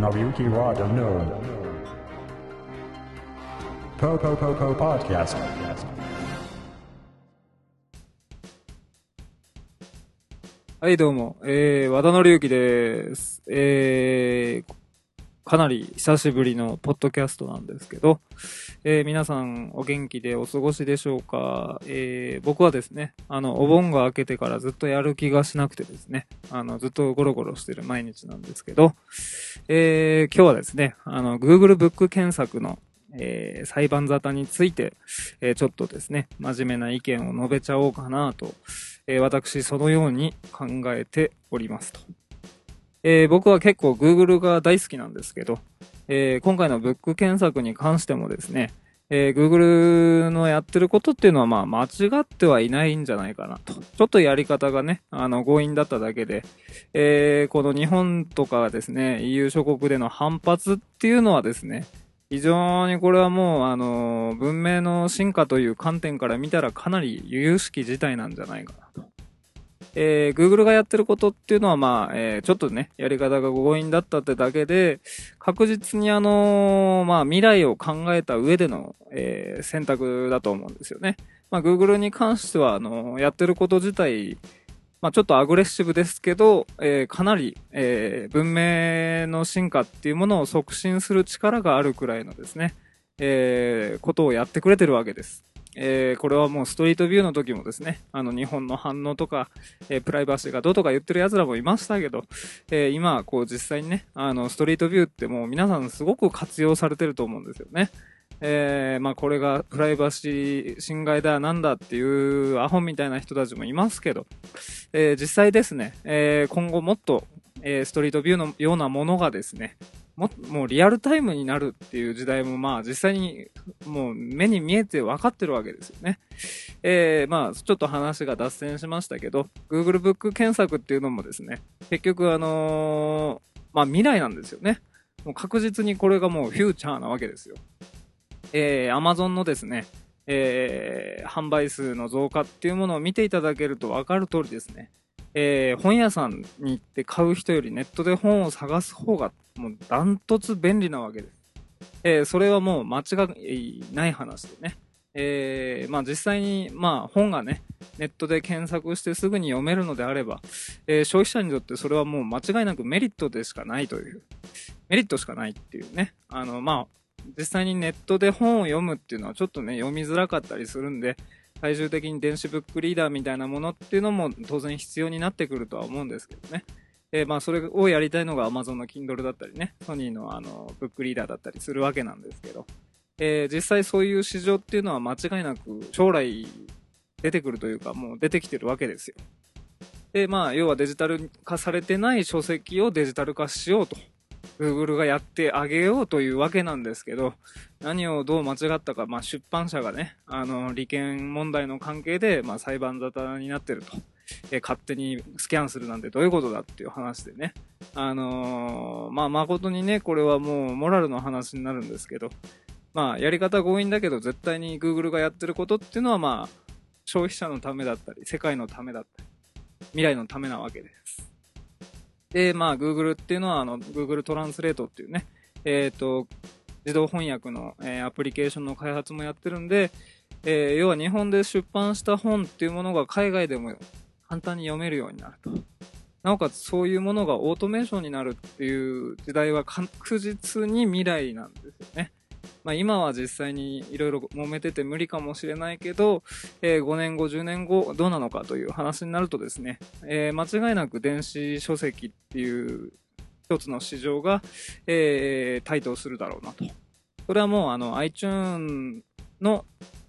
ナビウキワードヌー。はい、どうも。えー、和田のりゆきです。えー、かなり久しぶりのポッドキャストなんですけど、えー、皆さんお元気でお過ごしでしょうか？えー、僕はですね、あの、お盆が明けてからずっとやる気がしなくてですね、あの、ずっとゴロゴロしてる毎日なんですけど、えー、今日はですね、あの、Google ブック検索のえ裁判沙汰について、えちょっとですね、真面目な意見を述べちゃおうかなと、え私そのように考えておりますと。えー僕は結構 Google が大好きなんですけど、えー今回のブック検索に関してもですね、えー Google のやってることっていうのはまあ間違ってはいないんじゃないかなと。ちょっとやり方がね、あの強引だっただけで、えーこの日本とかですね、EU 諸国での反発っていうのはですね、非常にこれはもう、あの、文明の進化という観点から見たらかなり由々しき事態なんじゃないかなと。えー、Google がやってることっていうのは、まあ、えーちょっとね、やり方が強引だったってだけで、確実にあのまあ、未来を考えた上での、えー選択だと思うんですよね。まあ、Google に関しては、あのやってること自体、まあ、ちょっとアグレッシブですけど、えーかなり、えー文明の進化っていうものを促進する力があるくらいのですね、えーことをやってくれてるわけです。えーこれはもうストリートビューの時もですね、あの日本の反応とか、えープライバシーがどうとか言ってる奴らもいましたけど、えー今、こう実際にね、あのストリートビューってもう皆さんすごく活用されてると思うんですよね。えーまあこれがプライバシー侵害だなんだっていうアホみたいな人たちもいますけど、えー実際ですね、えー今後もっと、えストリートビューのようなものがですね、ももうリアルタイムになるっていう時代もまあ実際にもう目に見えて分かってるわけですよね。えーまあちょっと話が脱線しましたけど、Google ブック検索っていうのもですね、結局あのーまあ未来なんですよね。もう確実にこれがもうフューチャーなわけですよ。えー、Amazon のですね、えー販売数の増加っていうものを見ていただけると分かる通りですね、えー本屋さんに行って買う人よりネットで本を探す方がもうダントツ便利なわけです。えーそれはもう間違いない話でね。えーまあ実際に、まあ本がね、ネットで検索してすぐに読めるのであれば、えー消費者にとってそれはもう間違いなくメリットでしかないという、メリットしかないっていうね。あの、まあ、実際にネットで本を読むっていうのはちょっとね、読みづらかったりするんで、最終的に電子ブックリーダーみたいなものっていうのも当然必要になってくるとは思うんですけどね。えーまあそれをやりたいのが Amazon の Kindle だったりね、ソニーのあの、ブックリーダーだったりするわけなんですけど、えー実際そういう市場っていうのは間違いなく将来出てくるというかもう出てきてるわけですよ。で、まあ要はデジタル化されてない書籍をデジタル化しようと。Google がやってあげようというわけなんですけど、何をどう間違ったか、まあ、出版社がね、あの、利権問題の関係で、まあ、裁判沙汰になってると。え勝手にスキャンするなんてどういうことだっていう話でね。あのーまあ、誠にね、これはもうモラルの話になるんですけど、まあ、やり方強引だけど、絶対に Google がやってることっていうのは、まあ、消費者のためだったり、世界のためだったり、未来のためなわけです。で、まあ、Google っていうのは、あの、Google トランスレートっていうね、えっ、と、自動翻訳の、えーアプリケーションの開発もやってるんで、えー要は日本で出版した本っていうものが海外でも簡単に読めるようになると。なおかつそういうものがオートメーションになるっていう時代は確実に未来なんですよね。まあ今は実際にいろいろ揉めてて無理かもしれないけど、えー5年後、10年後どうなのかという話になるとですね、えー間違いなく電子書籍っていう一つの市場が、えー台頭するだろうなと。それはもうあの iTunes の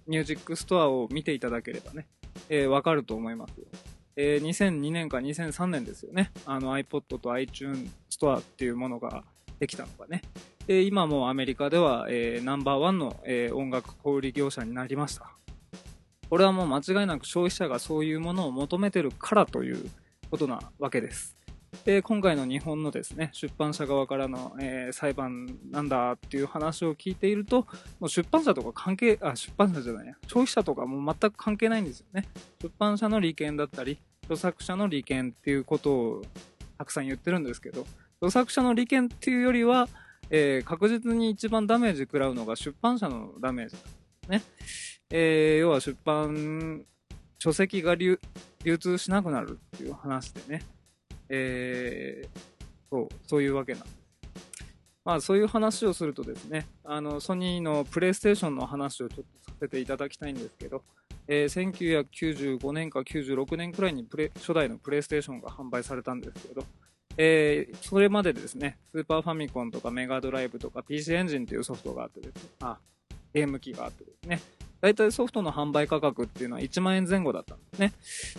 ミュージックストアを見ていただければね、えーわかると思いますよ。えー2002年か2003年ですよね。あの iPod と iTunes ストアっていうものができたのがね。で、今もアメリカでは、えーナンバーワンの、えー音楽小売業者になりました。これはもう間違いなく消費者がそういうものを求めてるからということなわけです。で、今回の日本のですね、出版社側からの、えー裁判なんだっていう話を聞いていると、もう出版社とか関係、あ、出版社じゃないや、消費者とかもう全く関係ないんですよね。出版社の利権だったり、著作者の利権っていうことをたくさん言ってるんですけど、著作者の利権っていうよりは、えー確実に一番ダメージ食らうのが出版社のダメージね。えー要は出版、書籍が流流通しなくなるっていう話でね、えーそう、そういうわけなんです。まあそういう話をするとですね、あの、ソニーのプレイステーションの話をちょっとさせていただきたいんですけど、えー1995年か96年くらいにプレ初代のプレイステーションが販売されたんですけど、えーそれまでですね、スーパーファミコンとかメガドライブとか PC エンジンというソフトがあってですね、あ、ゲーム機があってですね、大体ソフトの販売価格っていうのは1万円前後だったんですね。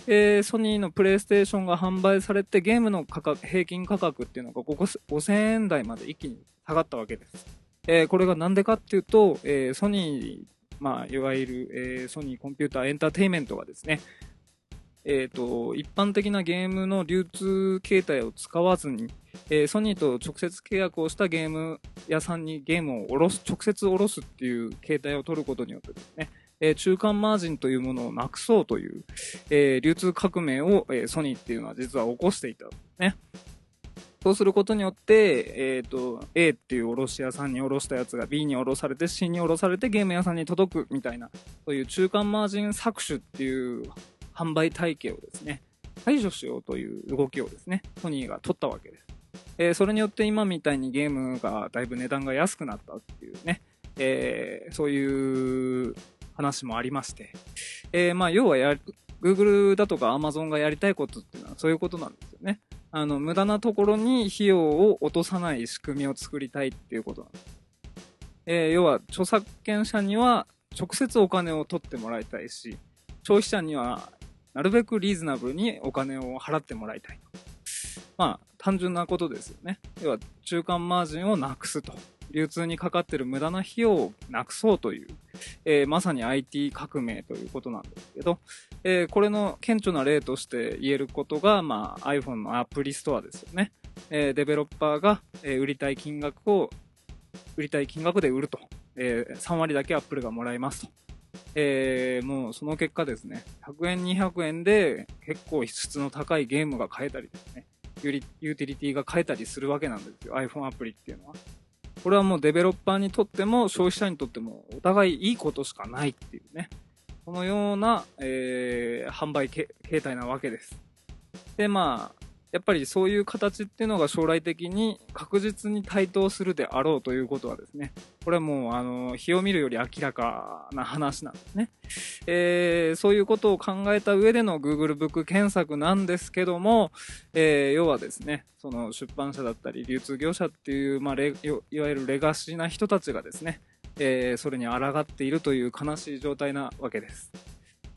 えーソニーのプレイステーションが販売されてゲームの価格、平均価格っていうのがここ5000円台まで一気に下がったわけです。えーこれがなんでかっていうと、えーソニー、まあ、いわゆる、えーソニーコンピューターエンターテインメントがですね、えっ、と、一般的なゲームの流通形態を使わずに、えーソニーと直接契約をしたゲーム屋さんにゲームを下ろす、直接下ろすっていう形態を取ることによってですね、えー中間マージンというものをなくそうという、えー流通革命を、えーソニーっていうのは実は起こしていたんですね。そうすることによって、えっ、と、A っていう卸屋さんに卸したやつが B に卸されて C に卸されてゲーム屋さんに届くみたいな、そういう中間マージン搾取っていう販売体系をですね、排除しようという動きをですね、ソニーが取ったわけです。えーそれによって今みたいにゲームがだいぶ値段が安くなったっていうね、えーそういう話もありまして、えーまあ要はや、Google だとか Amazon がやりたいことっていうのはそういうことなんですよね。あの、無駄なところに費用を落とさない仕組みを作りたいっていうことなんです。えー要は、著作権者には直接お金を取ってもらいたいし、消費者にはなるべくリーズナブルにお金を払ってもらいたい。まあ、単純なことですよね。要は、中間マージンをなくすと。流通にかかってる無駄な費用をなくそうという、えーまさに IT 革命ということなんですけど、えーこれの顕著な例として言えることが、まあ、iPhone のアプリストアですよね。えーデベロッパーが、え売りたい金額を、売りたい金額で売ると。え3割だけ Apple がもらえますと。えーもうその結果ですね、100円、200円で結構質の高いゲームが買えたりですね、ユリユーティリティが買えたりするわけなんですよ、iPhone アプリっていうのは。これはもうデベロッパーにとっても消費者にとってもお互いいいことしかないっていうね、このような、えー販売形態なわけです。で、まあ、やっぱりそういう形っていうのが将来的に確実に対等するであろうということはですね、これはもう、あの、日を見るより明らかな話なんですね。えーそういうことを考えた上での Google ブック検索なんですけども、えー要はですね、その出版社だったり流通業者っていう、まあ、レいわゆるレガシーな人たちがですね、えーそれに抗っているという悲しい状態なわけです。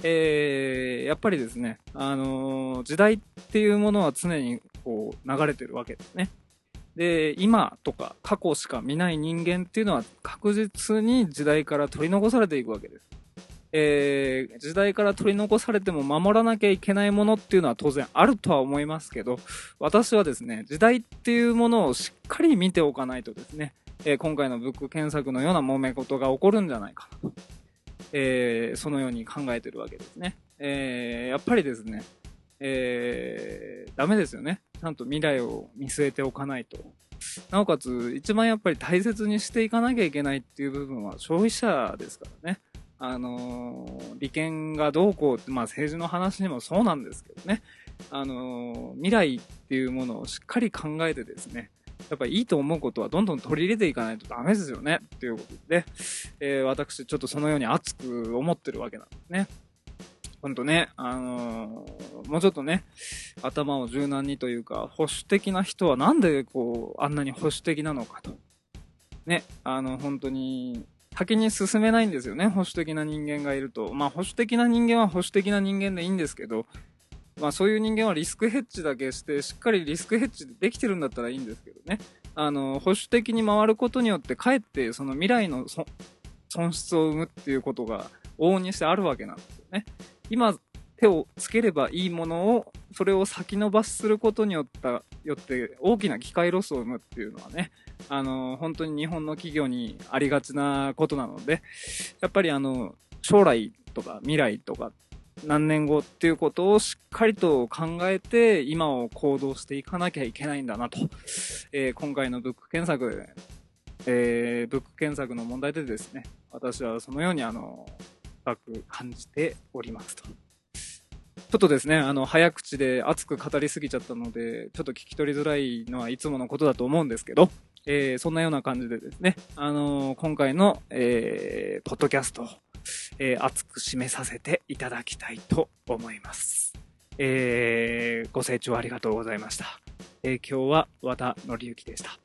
えーやっぱりですね、あのー時代っていうものは常にこう流れてるわけですね。で、今とか過去しか見ない人間っていうのは確実に時代から取り残されていくわけです。えー時代から取り残されても守らなきゃいけないものっていうのは当然あるとは思いますけど、私はですね、時代っていうものをしっかり見ておかないとですね、えー今回のブック検索のような揉め事が起こるんじゃないかなと、えーそのように考えてるわけですね。えーやっぱりですね、えーダメですよね。ちゃんと未来を見据えておかないと。なおかつ、一番やっぱり大切にしていかなきゃいけないっていう部分は消費者ですからね。あのー利権がどうこうって、まあ政治の話にもそうなんですけどね。あのー未来っていうものをしっかり考えてですね、やっぱいいと思うことはどんどん取り入れていかないとダメですよね。っていうことで、えー私ちょっとそのように熱く思ってるわけなんですね。ほんとね、あのーもうちょっとね、頭を柔軟にというか、保守的な人はなんでこう、あんなに保守的なのかと。ね、あの、本当に、先に進めないんですよね、保守的な人間がいると。まあ、保守的な人間は保守的な人間でいいんですけど、まあ、そういう人間はリスクヘッジだけして、しっかりリスクヘッジできてるんだったらいいんですけどね。あの、保守的に回ることによって、かえって、その未来の損失を生むっていうことが、往々にしてあるわけなんですよね。今、手をつければいいものを、それを先延ばしすることによった、よって、大きな機械ロスを生むっていうのはね、あの、本当に日本の企業にありがちなことなので、やっぱりあの、将来とか未来とかっ何年後っていうことをしっかりと考えて、今を行動していかなきゃいけないんだなと。えー今回のブック検索、えーブック検索の問題でですね、私はそのようにあの、深く感じておりますと。ちょっとですね、あの、早口で熱く語りすぎちゃったので、ちょっと聞き取りづらいのはいつものことだと思うんですけど、えーそんなような感じでですね、あの今回の、えーポッドキャスト、えー熱く締めさせていただきたいと思います。えーご清聴ありがとうございました。えー今日は和田則之でした。